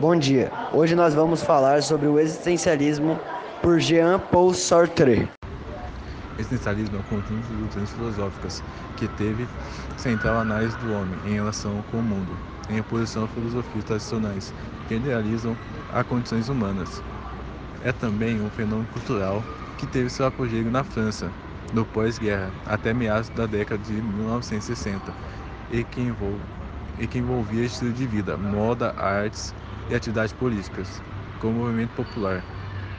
Bom dia. Hoje nós vamos falar sobre o existencialismo por Jean-Paul Sartre. Existencialismo é um conjunto de doutrinas filosóficas que teve central análise do homem em relação com o mundo, em oposição a filosofias tradicionais que idealizam as condições humanas. É também um fenômeno cultural que teve seu apogeu na França, no pós-guerra, até meados da década de 1960, e que, envolve, e que envolvia estilo de vida, moda, artes e atividades políticas, como movimento popular.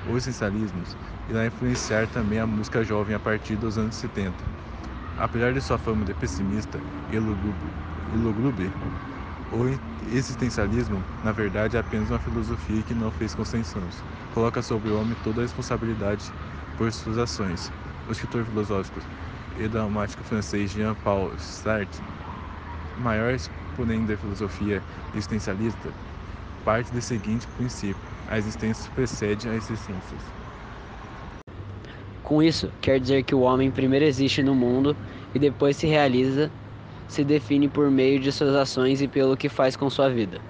O essencialismo irá influenciar também a música jovem a partir dos anos 70. Apesar de sua fama de pessimista e lúgubre, o existencialismo, na verdade, é apenas uma filosofia que não fez concessões. Coloca sobre o homem toda a responsabilidade por suas ações. O escritor filosófico e dramático francês Jean-Paul Sartre, maior exponente da filosofia existencialista, parte do seguinte princípio: a existência precede as existências. Com isso, quer dizer que o homem primeiro existe no mundo e depois se realiza, se define por meio de suas ações e pelo que faz com sua vida.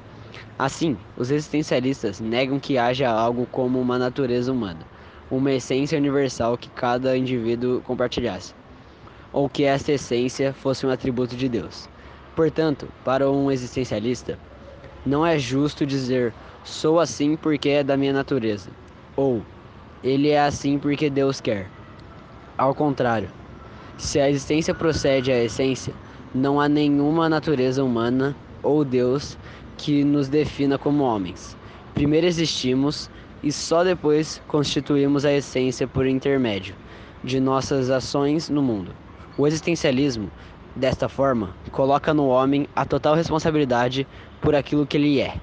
Assim, os existencialistas negam que haja algo como uma natureza humana, uma essência universal que cada indivíduo compartilhasse, ou que esta essência fosse um atributo de Deus. Portanto, para um existencialista, não é justo dizer sou assim porque é da minha natureza, ou ele é assim porque Deus quer. Ao contrário, se a existência procede à essência, não há nenhuma natureza humana ou Deus que nos defina como homens. Primeiro existimos e só depois constituímos a essência por intermédio de nossas ações no mundo. O existencialismo, desta forma, coloca no homem a total responsabilidade por aquilo que ele é.